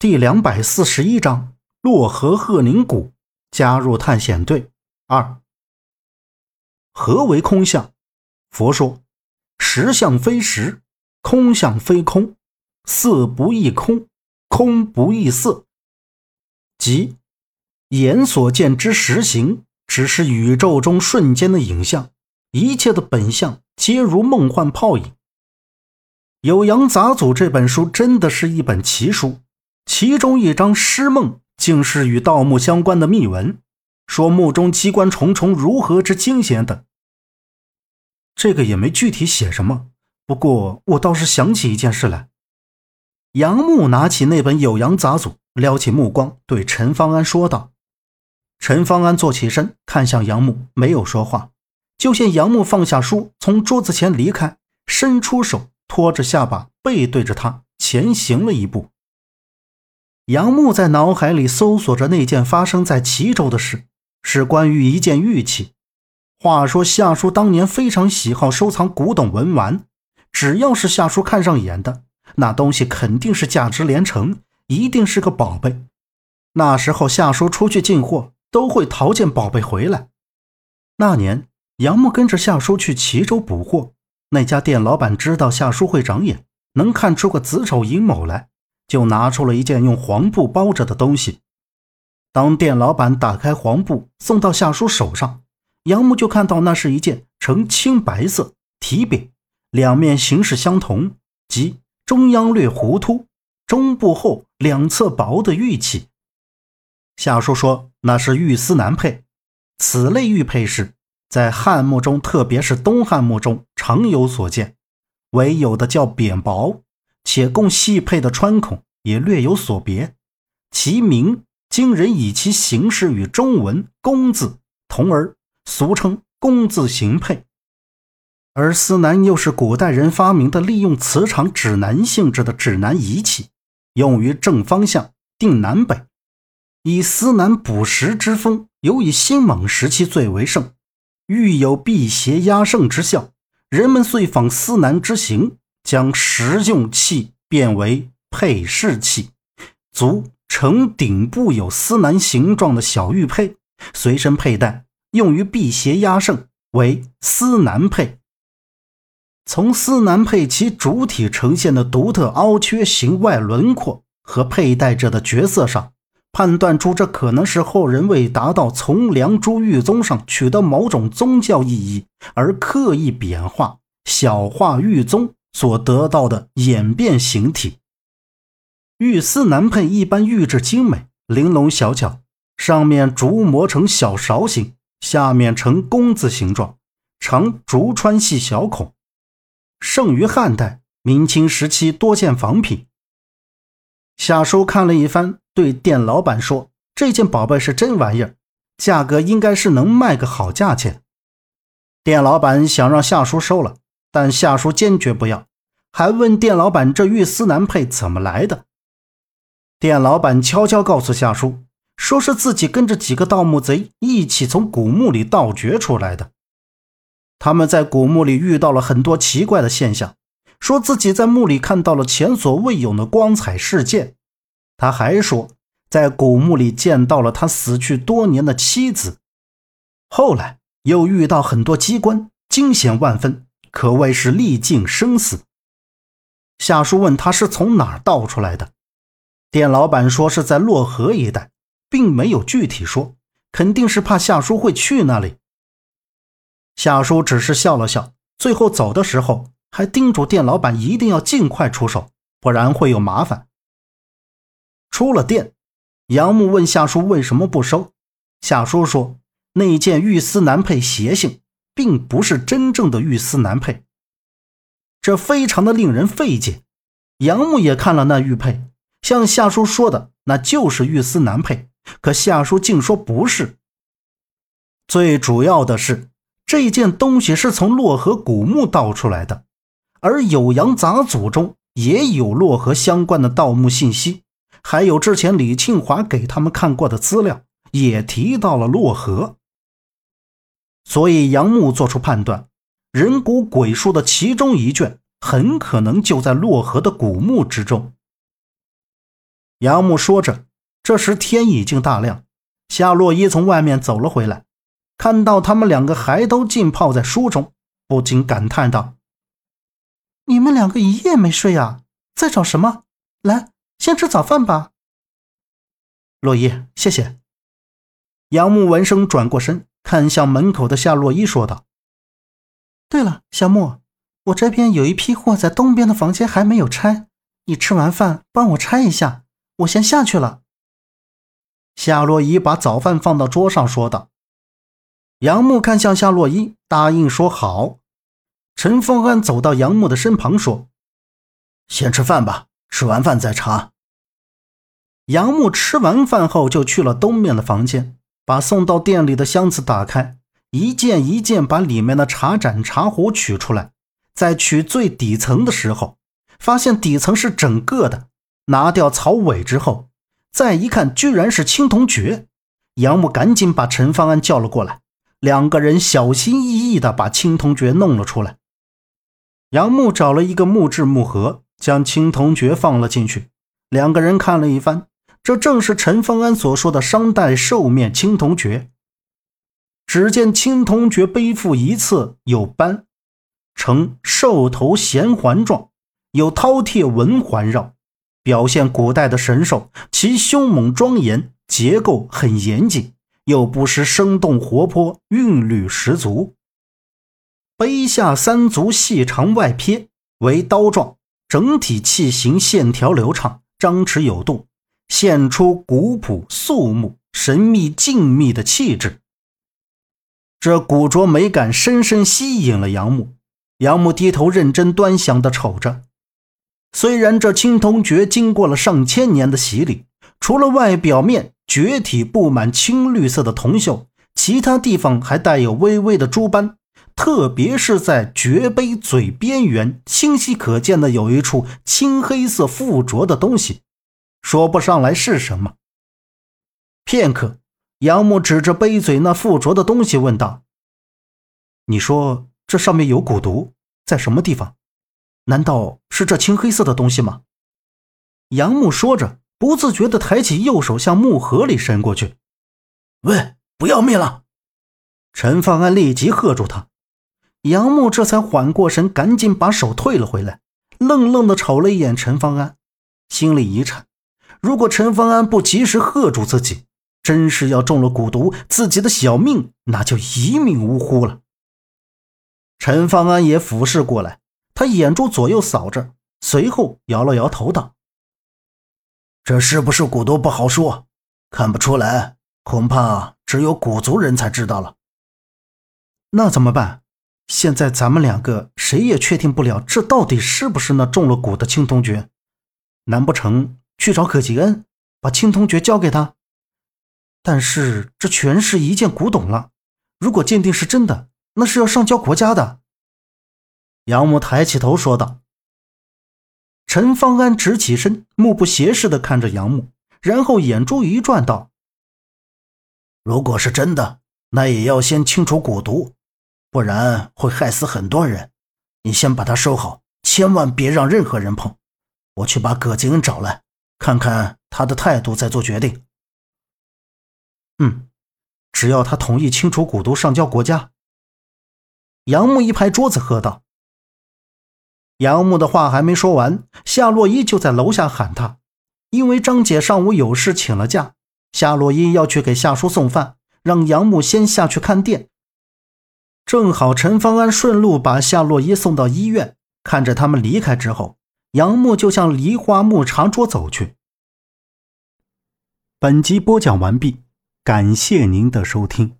第两百四十一章洛河鹤宁谷加入探险队二。何为空相？佛说：实相非实，空相非空，色不异空，空不异色。即眼所见之实形，只是宇宙中瞬间的影像，一切的本相皆如梦幻泡影。《酉阳杂俎》这本书真的是一本奇书。其中一张诗梦，竟是与盗墓相关的秘文，说墓中机关重重，如何之惊险等。这个也没具体写什么，不过我倒是想起一件事来。杨木拿起那本《酉阳杂俎》，撩起目光，对陈方安说道：“陈方安坐起身，看向杨木，没有说话。就见杨木放下书，从桌子前离开，伸出手托着下巴，背对着他前行了一步。”杨木在脑海里搜索着那件发生在齐州的事，是关于一件玉器。话说夏叔当年非常喜好收藏古董文玩，只要是夏叔看上眼的那东西，肯定是价值连城，一定是个宝贝。那时候夏叔出去进货，都会淘件宝贝回来。那年杨木跟着夏叔去齐州补货，那家店老板知道夏叔会长眼，能看出个子丑寅卯来。就拿出了一件用黄布包着的东西。当店老板打开黄布送到夏叔手上，杨木就看到那是一件呈青白色、体扁、两面形式相同，即中央略弧突、中部厚、两侧薄的玉器。夏叔说那是玉丝南佩，此类玉佩饰在汉墓中，特别是东汉墓中常有所见，唯有的叫扁薄。且供细配的穿孔也略有所别，其名今人以其形式与中文“公”字同而俗称“公”字形配。而司南又是古代人发明的利用磁场指南性质的指南仪器，用于正方向定南北。以司南补时之风，尤以新蒙时期最为盛，欲有辟邪压胜之效，人们遂仿司南之形。将实用器变为配饰器，足呈顶部有司南形状的小玉佩，随身佩戴，用于辟邪压胜，为司南佩。从司南佩其主体呈现的独特凹缺形外轮廓和佩戴者的角色上，判断出这可能是后人为达到从良珠玉宗上取得某种宗教意义而刻意扁化、小化玉宗。所得到的演变形体，玉丝南佩一般玉质精美、玲珑小巧，上面竹磨成小勺形，下面呈弓字形状，常竹穿细小孔。盛于汉代、明清时期多见仿品。夏叔看了一番，对店老板说：“这件宝贝是真玩意儿，价格应该是能卖个好价钱。”店老板想让夏叔收了，但夏叔坚决不要。还问店老板：“这玉丝南佩怎么来的？”店老板悄悄告诉夏叔：“说是自己跟着几个盗墓贼一起从古墓里盗掘出来的。他们在古墓里遇到了很多奇怪的现象，说自己在墓里看到了前所未有的光彩事件。他还说，在古墓里见到了他死去多年的妻子。后来又遇到很多机关，惊险万分，可谓是历尽生死。”夏叔问他是从哪儿盗出来的，店老板说是在洛河一带，并没有具体说，肯定是怕夏叔会去那里。夏叔只是笑了笑，最后走的时候还叮嘱店老板一定要尽快出手，不然会有麻烦。出了店，杨木问夏叔为什么不收，夏叔说那件玉丝南配邪性，并不是真正的玉丝南配。这非常的令人费解。杨木也看了那玉佩，像夏叔说的，那就是玉丝男佩。可夏叔竟说不是。最主要的是，这件东西是从洛河古墓盗出来的，而《酉阳杂俎》中也有洛河相关的盗墓信息，还有之前李庆华给他们看过的资料，也提到了洛河。所以杨木做出判断。人骨鬼术的其中一卷，很可能就在洛河的古墓之中。杨木说着，这时天已经大亮。夏洛伊从外面走了回来，看到他们两个还都浸泡在书中，不禁感叹道：“你们两个一夜没睡啊，在找什么？来，先吃早饭吧。”洛伊，谢谢。杨木闻声转过身，看向门口的夏洛伊，说道：“对了，小木，我这边有一批货在东边的房间还没有拆，你吃完饭帮我拆一下。我先下去了。”夏洛伊把早饭放到桌上，说道：“杨木看向夏洛伊，答应说好。”陈凤安走到杨木的身旁，说：“先吃饭吧，吃完饭再查。”杨木吃完饭后就去了东面的房间。把送到店里的箱子打开，一件一件把里面的茶盏、茶壶取出来。在取最底层的时候，发现底层是整个的。拿掉草尾之后，再一看，居然是青铜爵。杨木赶紧把陈方安叫了过来，两个人小心翼翼地把青铜爵弄了出来。杨木找了一个木质木盒，将青铜爵放了进去。两个人看了一番。这正是陈方安所说的商代兽面青铜爵。只见青铜爵背负一侧有斑，呈兽头衔环状，有饕餮纹环绕，表现古代的神兽。其凶猛庄严，结构很严谨，又不失生动活泼，韵律十足。杯下三足细长外撇，为刀状，整体器形线条流畅，张弛有度。现出古朴肃穆、神秘静谧的气质，这古拙美感深深吸引了杨木。杨木低头认真端详地瞅着。虽然这青铜爵经过了上千年的洗礼，除了外表面绝体布满青绿色的铜锈，其他地方还带有微微的朱斑，特别是在爵杯嘴边缘，清晰可见的有一处青黑色附着的东西。说不上来是什么。片刻，杨木指着杯嘴那附着的东西问道：“你说这上面有蛊毒，在什么地方？难道是这青黑色的东西吗？”杨木说着，不自觉地抬起右手向木盒里伸过去。“喂，不要命了！”陈方安立即喝住他。杨木这才缓过神，赶紧把手退了回来，愣愣地瞅了一眼陈方安，心里一颤。如果陈方安不及时喝住自己，真是要中了蛊毒，自己的小命那就一命呜呼了。陈方安也俯视过来，他眼珠左右扫着，随后摇了摇头道：“这是不是蛊毒不好说，看不出来，恐怕只有蛊族人才知道了。那怎么办？现在咱们两个谁也确定不了，这到底是不是那中了蛊的青铜爵？难不成？”去找葛吉恩，把青铜爵交给他。但是这全是一件古董了，如果鉴定是真的，那是要上交国家的。杨木抬起头说道。陈方安直起身，目不斜视地看着杨木，然后眼珠一转道：“如果是真的，那也要先清除蛊毒，不然会害死很多人。你先把它收好，千万别让任何人碰。我去把葛吉恩找来。”看看他的态度，再做决定。嗯，只要他同意清除蛊毒，上交国家。杨木一拍桌子，喝道：“杨木的话还没说完，夏洛伊就在楼下喊他，因为张姐上午有事请了假，夏洛伊要去给夏叔送饭，让杨木先下去看店。正好陈方安顺路把夏洛伊送到医院，看着他们离开之后。”杨木就向梨花木茶桌走去。本集播讲完毕，感谢您的收听。